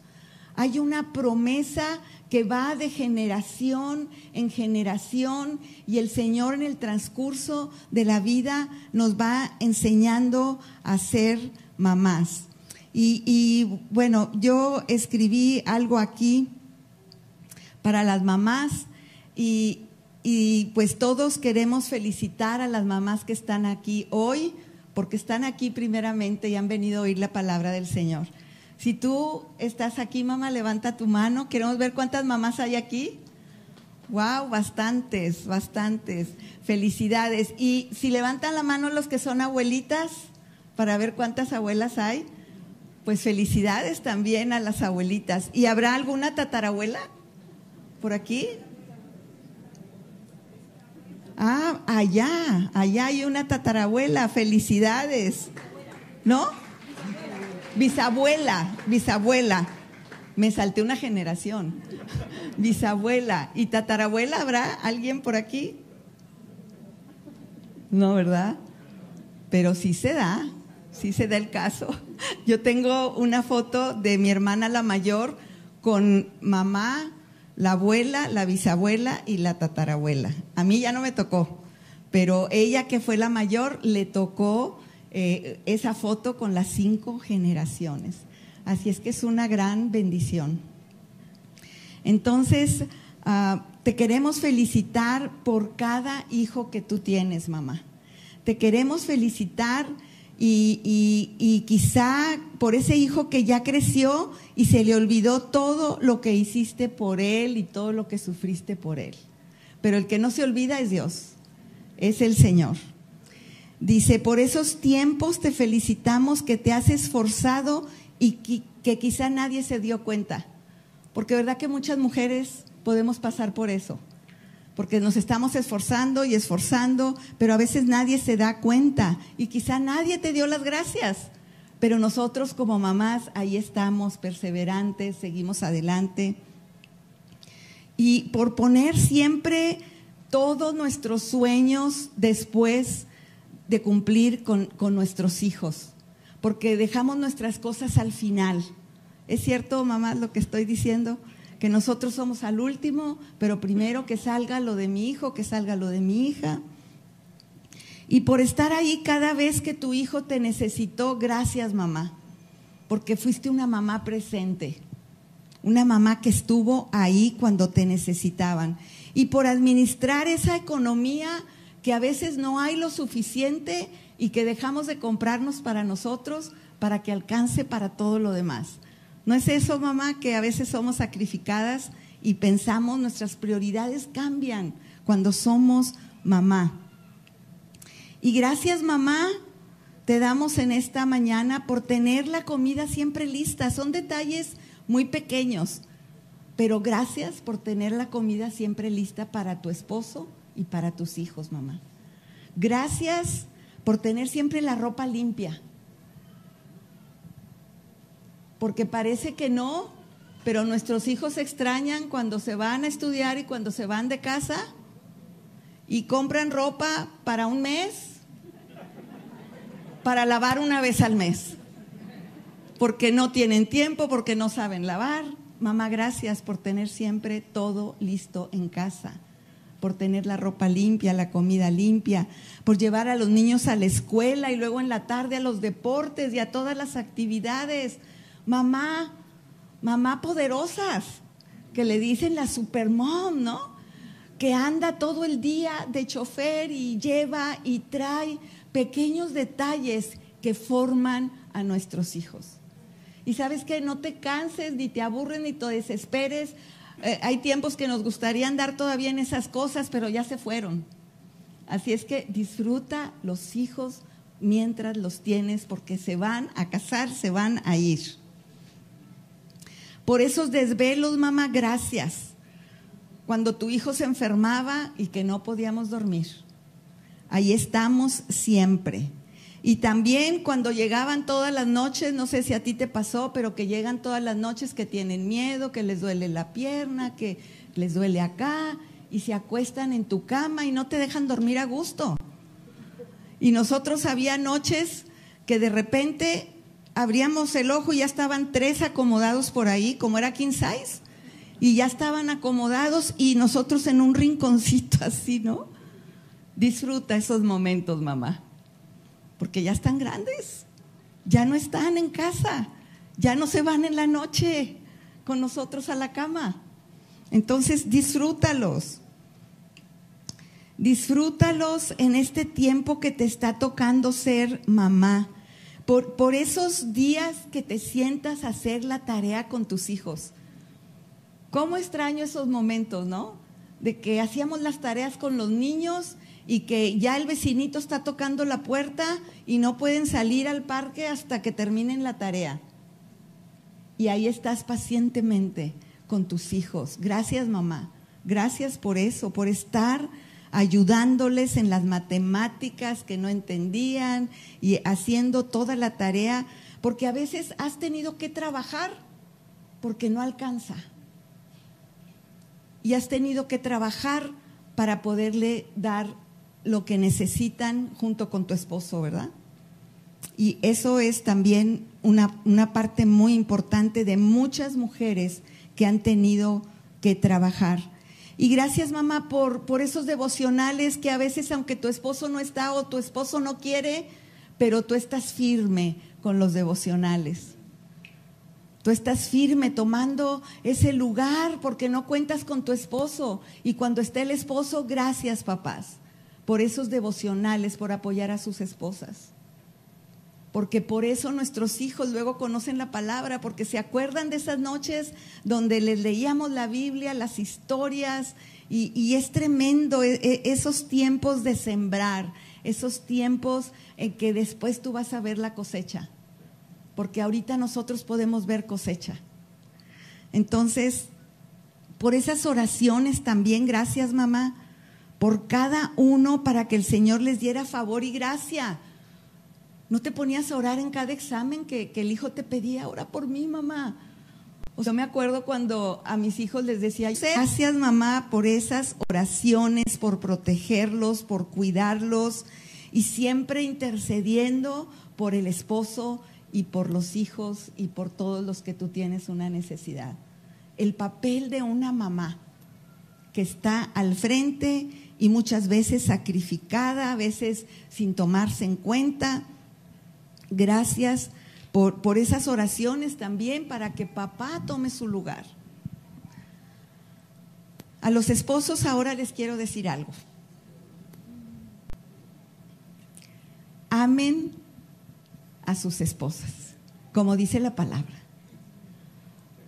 Hay una promesa que va de generación en generación y el Señor en el transcurso de la vida nos va enseñando a ser mamás. Y, bueno, yo escribí algo aquí para las mamás y, y pues todos queremos felicitar a las mamás que están aquí hoy, porque están aquí primeramente y han venido a oír la palabra del Señor. Si tú estás aquí, mamá, levanta tu mano. Queremos ver cuántas mamás hay aquí. Wow, bastantes, bastantes. Felicidades. Y si levantan la mano los que son abuelitas, para ver cuántas abuelas hay, pues felicidades también a las abuelitas. ¿Y habrá alguna tatarabuela por aquí? Ah, allá, allá hay una tatarabuela, felicidades. ¿No? Bisabuela, bisabuela. Me salté una generación. Bisabuela. ¿Y tatarabuela habrá alguien por aquí? No, ¿verdad? Pero sí se da, sí se da el caso. Yo tengo una foto de mi hermana la mayor con mamá, la abuela, la bisabuela y la tatarabuela. A mí ya no me tocó, pero ella que fue la mayor le tocó eh, esa foto con las cinco generaciones. Así es que es una gran bendición. Entonces, ah, te queremos felicitar por cada hijo que tú tienes, mamá. Te queremos felicitar y, quizá por ese hijo que ya creció y se le olvidó todo lo que hiciste por él y todo lo que sufriste por él. Pero el que no se olvida es Dios, es el Señor. Dice, por esos tiempos te felicitamos que te has esforzado y que, que quizá nadie se dio cuenta. Porque verdad que muchas mujeres podemos pasar por eso porque nos estamos esforzando y esforzando, pero a veces nadie se da cuenta y quizá nadie te dio las gracias. Pero nosotros como mamás ahí estamos, perseverantes, seguimos adelante. Y por poner siempre todos nuestros sueños después de cumplir con, con nuestros hijos, porque dejamos nuestras cosas al final. ¿Es cierto, mamá, lo que estoy diciendo? Que nosotros somos al último, pero primero que salga lo de mi hijo, que salga lo de mi hija. Y por estar ahí cada vez que tu hijo te necesitó, gracias mamá, porque fuiste una mamá presente, una mamá que estuvo ahí cuando te necesitaban. Y por administrar esa economía que a veces no hay lo suficiente y que dejamos de comprarnos para nosotros para que alcance para todo lo demás. ¿No es eso, mamá, que a veces somos sacrificadas y pensamos, nuestras prioridades cambian cuando somos mamá? Y gracias, mamá, te damos en esta mañana por tener la comida siempre lista. Son detalles muy pequeños, pero gracias por tener la comida siempre lista para tu esposo y para tus hijos, mamá. Gracias por tener siempre la ropa limpia porque parece que no, pero nuestros hijos se extrañan cuando se van a estudiar y cuando se van de casa y compran ropa para un mes, para lavar una vez al mes, porque no tienen tiempo, porque no saben lavar. Mamá, gracias por tener siempre todo listo en casa, por tener la ropa limpia, la comida limpia, por llevar a los niños a la escuela y luego en la tarde a los deportes y a todas las actividades mamá, mamá poderosas, que le dicen la supermom, ¿no? Que anda todo el día de chofer y lleva y trae pequeños detalles que forman a nuestros hijos. Y sabes que no te canses, ni te aburres, ni te desesperes. Eh, hay tiempos que nos gustaría andar todavía en esas cosas, pero ya se fueron. Así es que disfruta los hijos mientras los tienes, porque se van a casar, se van a ir. Por esos desvelos, mamá, gracias. Cuando tu hijo se enfermaba y que no podíamos dormir. Ahí estamos siempre. Y también cuando llegaban todas las noches, no sé si a ti te pasó, pero que llegan todas las noches que tienen miedo, que les duele la pierna, que les duele acá, y se acuestan en tu cama y no te dejan dormir a gusto. Y nosotros había noches que de repente abríamos el ojo y ya estaban tres acomodados por ahí, como era king size, y ya estaban acomodados y nosotros en un rinconcito así, ¿no? Disfruta esos momentos, mamá, porque ya están grandes, ya no están en casa, ya no se van en la noche con nosotros a la cama. Entonces, disfrútalos. Disfrútalos en este tiempo que te está tocando ser mamá. Por, esos días que te sientas a hacer la tarea con tus hijos. ¿Cómo extraño esos momentos, no? De que hacíamos las tareas con los niños y que ya el vecinito está tocando la puerta y no pueden salir al parque hasta que terminen la tarea. Y ahí estás pacientemente con tus hijos. Gracias, mamá. Gracias por eso, por estar ayudándoles en las matemáticas que no entendían y haciendo toda la tarea, porque a veces has tenido que trabajar porque no alcanza. Y has tenido que trabajar para poderle dar lo que necesitan junto con tu esposo, ¿verdad? Y eso es también una, una parte muy importante de muchas mujeres que han tenido que trabajar. Y gracias mamá por, por esos devocionales que a veces aunque tu esposo no está o tu esposo no quiere, pero tú estás firme con los devocionales. Tú estás firme tomando ese lugar porque no cuentas con tu esposo. Y cuando esté el esposo, gracias papás por esos devocionales, por apoyar a sus esposas. Porque por eso nuestros hijos luego conocen la palabra, porque se acuerdan de esas noches donde les leíamos la Biblia, las historias, y, es tremendo e, e, esos tiempos de sembrar, esos tiempos en que después tú vas a ver la cosecha, porque ahorita nosotros podemos ver cosecha. Entonces, por esas oraciones también, gracias mamá, por cada uno para que el Señor les diera favor y gracia ¿No te ponías a orar en cada examen que, el hijo te pedía? Ora por mí, mamá. O sea, me acuerdo cuando a mis hijos les decía, gracias mamá por esas oraciones, por protegerlos, por cuidarlos y siempre intercediendo por el esposo y por los hijos y por todos los que tú tienes una necesidad. El papel de una mamá que está al frente y muchas veces sacrificada, a veces sin tomarse en cuenta Gracias por, por esas oraciones también para que papá tome su lugar. A los esposos ahora les quiero decir algo. Amen a sus esposas, como dice la palabra.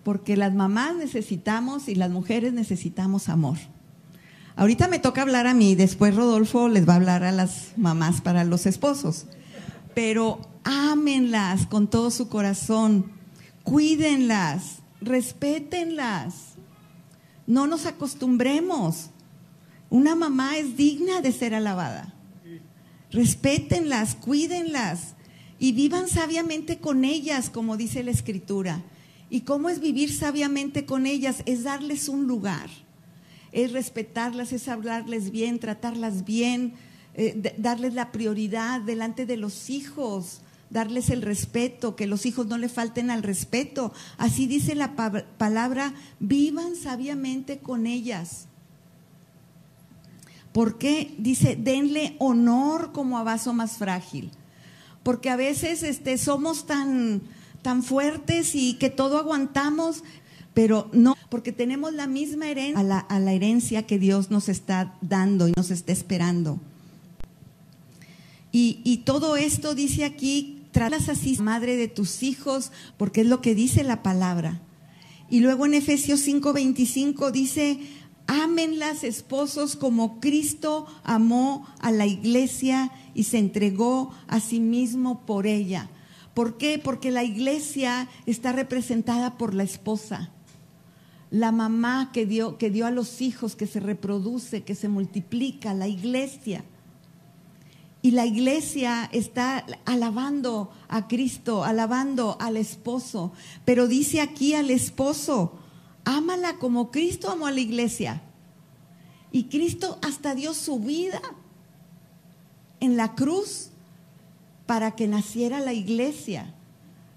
Porque las mamás necesitamos y las mujeres necesitamos amor. Ahorita me toca hablar a mí, después Rodolfo les va a hablar a las mamás para los esposos. Pero ámenlas con todo su corazón, cuídenlas, respétenlas. No nos acostumbremos. Una mamá es digna de ser alabada. Respétenlas, cuídenlas y vivan sabiamente con ellas, como dice la escritura. ¿Y cómo es vivir sabiamente con ellas? Es darles un lugar, es respetarlas, es hablarles bien, tratarlas bien, eh, darles la prioridad delante de los hijos, darles el respeto, que los hijos no le falten al respeto. Así dice la palabra, vivan sabiamente con ellas. ¿Por qué? Dice, denle honor como a vaso más frágil. Porque a veces este, somos tan, tan fuertes y que todo aguantamos, pero no, porque tenemos la misma herencia a la, la herencia que Dios nos está dando y nos está esperando. Y, y todo esto dice aquí, Tratas así, madre de tus hijos, porque es lo que dice la palabra. Y luego en Efesios 5:25 dice, ámenlas esposos como Cristo amó a la iglesia y se entregó a sí mismo por ella. ¿Por qué? Porque la iglesia está representada por la esposa. La mamá que dio, que dio a los hijos, que se reproduce, que se multiplica, la iglesia. Y la iglesia está alabando a Cristo, alabando al esposo. Pero dice aquí al esposo, ámala como Cristo amó a la iglesia. Y Cristo hasta dio su vida en la cruz para que naciera la iglesia.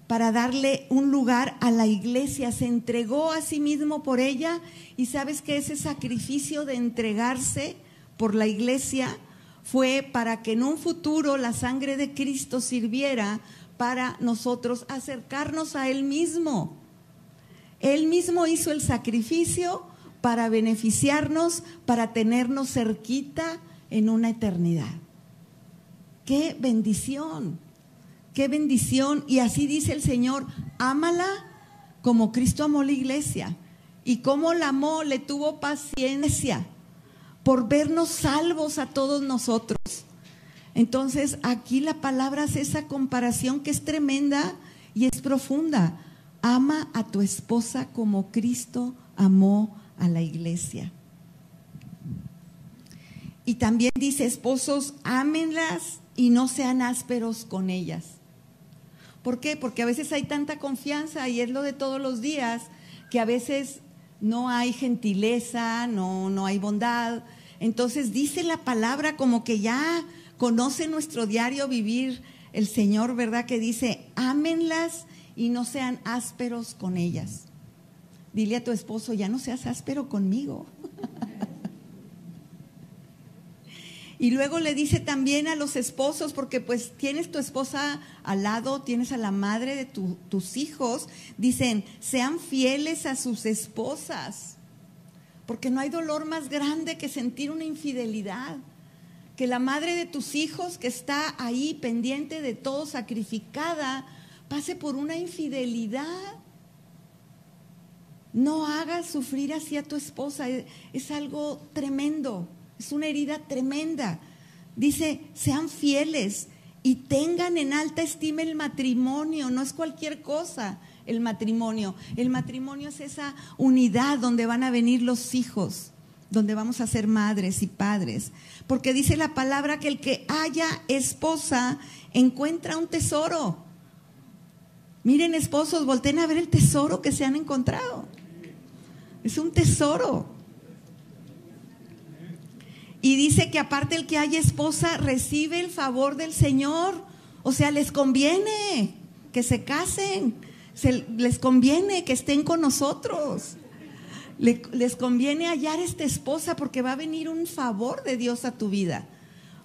para darle un lugar a la iglesia, se entregó a sí mismo por ella y sabes que ese sacrificio de entregarse por la iglesia fue para que en un futuro la sangre de Cristo sirviera para nosotros acercarnos a Él mismo. Él mismo hizo el sacrificio para beneficiarnos, para tenernos cerquita en una eternidad. Qué bendición, qué bendición. Y así dice el Señor, ámala como Cristo amó la iglesia. Y como la amó, le tuvo paciencia por vernos salvos a todos nosotros. Entonces, aquí la palabra hace esa comparación que es tremenda y es profunda. Ama a tu esposa como Cristo amó a la iglesia. Y también dice, esposos, ámenlas y no sean ásperos con ellas. ¿Por qué? Porque a veces hay tanta confianza y es lo de todos los días, que a veces no hay gentileza, no, no hay bondad. Entonces dice la palabra como que ya conoce nuestro diario vivir el Señor, ¿verdad? Que dice, ámenlas y no sean ásperos con ellas. Dile a tu esposo, ya no seas áspero conmigo. y luego le dice también a los esposos, porque pues tienes tu esposa al lado, tienes a la madre de tus hijos, dicen, sean fieles a sus esposas, porque no hay dolor más grande que sentir una infidelidad que la madre de tus hijos que está ahí pendiente de todo, sacrificada, pase por una infidelidad. No hagas sufrir así a tu esposa, es algo tremendo, es una herida tremenda. Dice, sean fieles y tengan en alta estima el matrimonio, no es cualquier cosa el matrimonio. El matrimonio es esa unidad donde van a venir los hijos donde vamos a ser madres y padres. Porque dice la palabra que el que haya esposa encuentra un tesoro. Miren esposos, volteen a ver el tesoro que se han encontrado. Es un tesoro. Y dice que aparte el que haya esposa recibe el favor del Señor. O sea, les conviene que se casen, les conviene que estén con nosotros les conviene hallar esta esposa porque va a venir un favor de Dios a tu vida.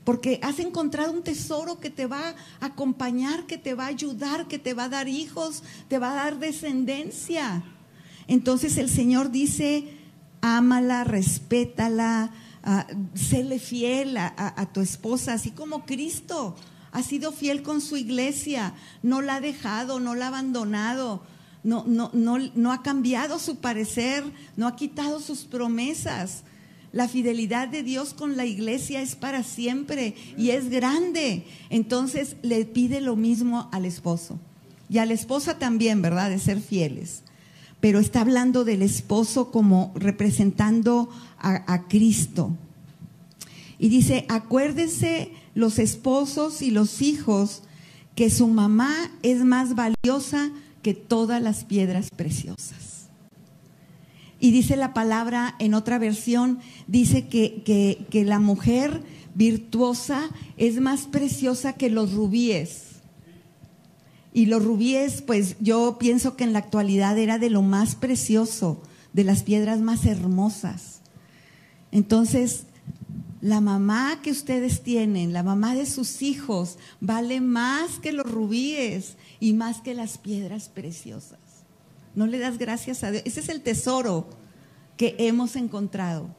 Porque has encontrado un tesoro que te va a acompañar, que te va a ayudar, que te va a dar hijos, te va a dar descendencia. Entonces el Señor dice, ámala, respétala, uh, séle fiel a tu esposa, así como Cristo ha sido fiel con su iglesia, no la ha dejado, no la ha abandonado, no, no, no, no ha cambiado su parecer, no ha quitado sus promesas. La fidelidad de Dios con la iglesia es para siempre y es grande. Entonces le pide lo mismo al esposo. Y a la esposa también, ¿verdad? De ser fieles. Pero está hablando del esposo como representando a, Cristo. Y dice, acuérdense los esposos y los hijos que su mamá es más valiosa que todas las piedras preciosas. Y dice la palabra en otra versión, dice que, que, la mujer virtuosa es más preciosa que los rubíes. Y los rubíes, pues yo pienso que en la actualidad era de lo más precioso, de las piedras más hermosas. Entonces, la mamá que ustedes tienen, la mamá de sus hijos, vale más que los rubíes y más que las piedras preciosas. No le das gracias a Dios. Ese es el tesoro que hemos encontrado.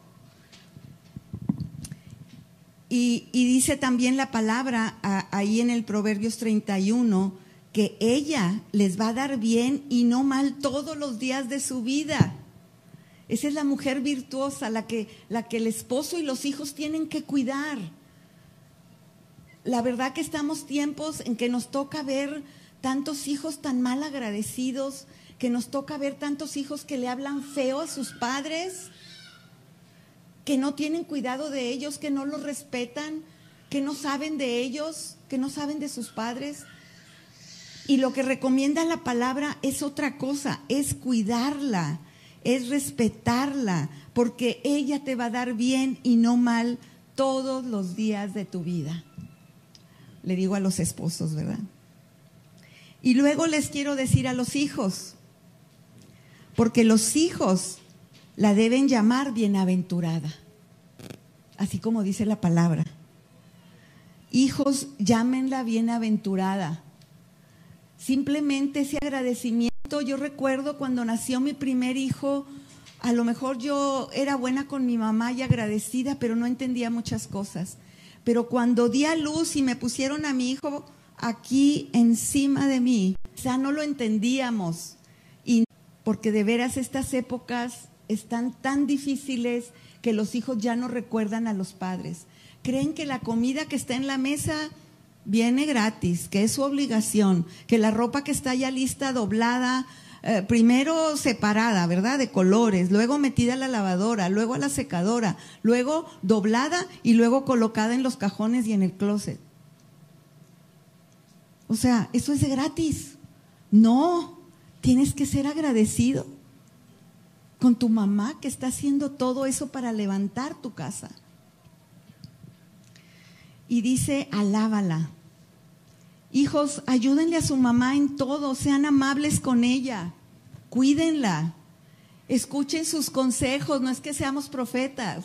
Y, dice también la palabra ahí en el Proverbios 31 que ella les va a dar bien y no mal todos los días de su vida. Esa es la mujer virtuosa, la que, la que el esposo y los hijos tienen que cuidar. La verdad que estamos tiempos en que nos toca ver tantos hijos tan mal agradecidos, que nos toca ver tantos hijos que le hablan feo a sus padres, que no tienen cuidado de ellos, que no los respetan, que no saben de ellos, que no saben de sus padres. Y lo que recomienda la palabra es otra cosa, es cuidarla, es respetarla, porque ella te va a dar bien y no mal todos los días de tu vida. Le digo a los esposos, ¿verdad? Y luego les quiero decir a los hijos, porque los hijos la deben llamar bienaventurada, así como dice la palabra. Hijos, llámenla bienaventurada. Simplemente ese agradecimiento, yo recuerdo cuando nació mi primer hijo, a lo mejor yo era buena con mi mamá y agradecida, pero no entendía muchas cosas. Pero cuando di a luz y me pusieron a mi hijo aquí encima de mí, ya no lo entendíamos. Y porque de veras estas épocas están tan difíciles que los hijos ya no recuerdan a los padres. Creen que la comida que está en la mesa viene gratis, que es su obligación, que la ropa que está ya lista, doblada, eh, primero separada, ¿verdad? De colores, luego metida a la lavadora, luego a la secadora, luego doblada y luego colocada en los cajones y en el closet. O sea, eso es gratis. No, tienes que ser agradecido con tu mamá que está haciendo todo eso para levantar tu casa. Y dice, alábala. Hijos, ayúdenle a su mamá en todo, sean amables con ella, cuídenla, escuchen sus consejos, no es que seamos profetas,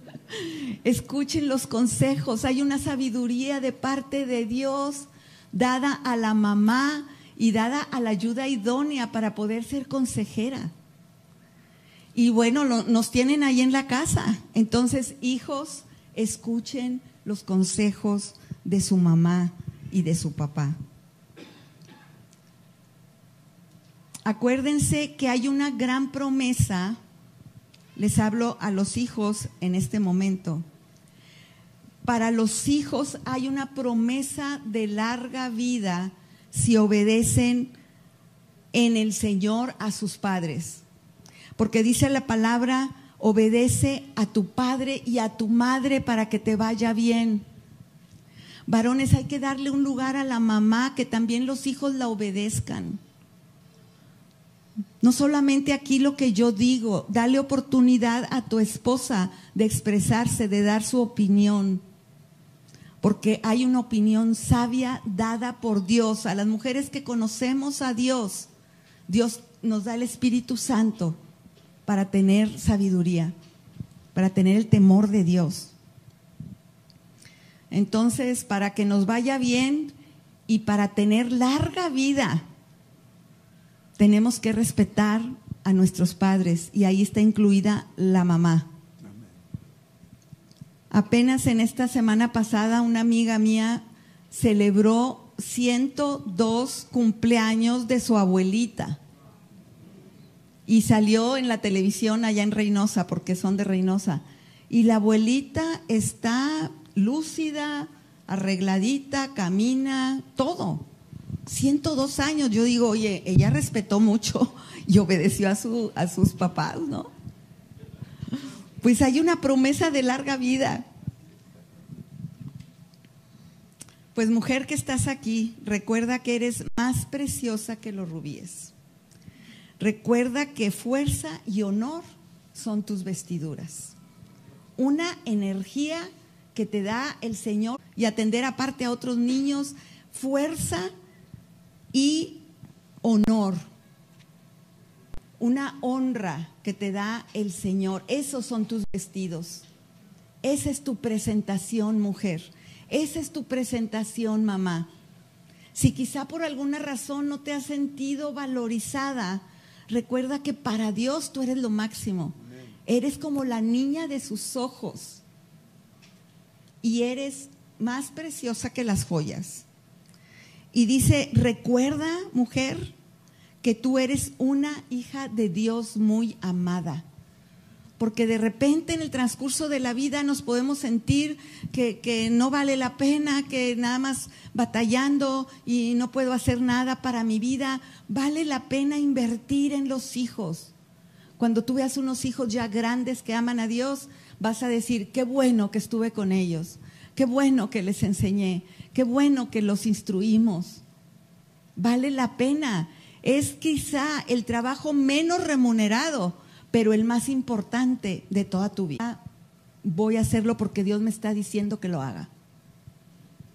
escuchen los consejos, hay una sabiduría de parte de Dios dada a la mamá y dada a la ayuda idónea para poder ser consejera. Y bueno, nos tienen ahí en la casa. Entonces, hijos, escuchen los consejos de su mamá y de su papá. Acuérdense que hay una gran promesa, les hablo a los hijos en este momento, para los hijos hay una promesa de larga vida si obedecen en el Señor a sus padres. Porque dice la palabra, obedece a tu padre y a tu madre para que te vaya bien. Varones, hay que darle un lugar a la mamá, que también los hijos la obedezcan. No solamente aquí lo que yo digo, dale oportunidad a tu esposa de expresarse, de dar su opinión porque hay una opinión sabia dada por Dios. A las mujeres que conocemos a Dios, Dios nos da el Espíritu Santo para tener sabiduría, para tener el temor de Dios. Entonces, para que nos vaya bien y para tener larga vida, tenemos que respetar a nuestros padres y ahí está incluida la mamá. Apenas en esta semana pasada una amiga mía celebró 102 cumpleaños de su abuelita y salió en la televisión allá en Reynosa, porque son de Reynosa. Y la abuelita está lúcida, arregladita, camina, todo. 102 años. Yo digo, oye, ella respetó mucho y obedeció a, su, a sus papás, ¿no? pues hay una promesa de larga vida. Pues mujer que estás aquí, recuerda que eres más preciosa que los rubíes. Recuerda que fuerza y honor son tus vestiduras. Una energía que te da el Señor y atender aparte a otros niños, fuerza y honor una honra que te da el Señor. Esos son tus vestidos. Esa es tu presentación, mujer. Esa es tu presentación, mamá. Si quizá por alguna razón no te has sentido valorizada, recuerda que para Dios tú eres lo máximo. Eres como la niña de sus ojos. Y eres más preciosa que las joyas. Y dice, recuerda, mujer, que tú eres una hija de Dios muy amada. Porque de repente en el transcurso de la vida nos podemos sentir que, no vale la pena, que nada más batallando y no puedo hacer nada para mi vida. Vale la pena invertir en los hijos. Cuando tú veas unos hijos ya grandes que aman a Dios, vas a decir, qué bueno que estuve con ellos, qué bueno que les enseñé, qué bueno que los instruimos. Vale la pena es quizá el trabajo menos remunerado, pero el más importante de toda tu vida. Voy a hacerlo porque Dios me está diciendo que lo haga.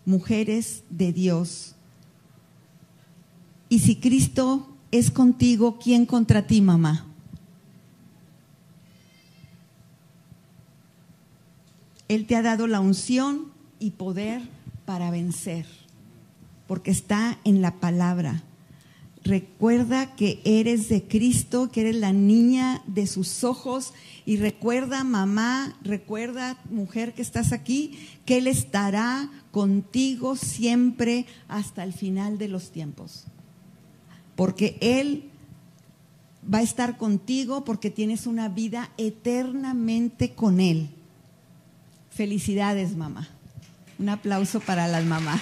Mujeres de Dios, Y si Cristo es contigo, ¿quién contra ti, mamá? Él te ha dado la unción y poder para vencer, porque está en la palabra. Recuerda que eres de Cristo, que eres la niña de sus ojos. Y recuerda, mamá, recuerda, mujer que estás aquí, que Él estará contigo siempre hasta el final de los tiempos. Porque Él va a estar contigo porque tienes una vida eternamente con Él. Felicidades, mamá. Un aplauso para las mamás.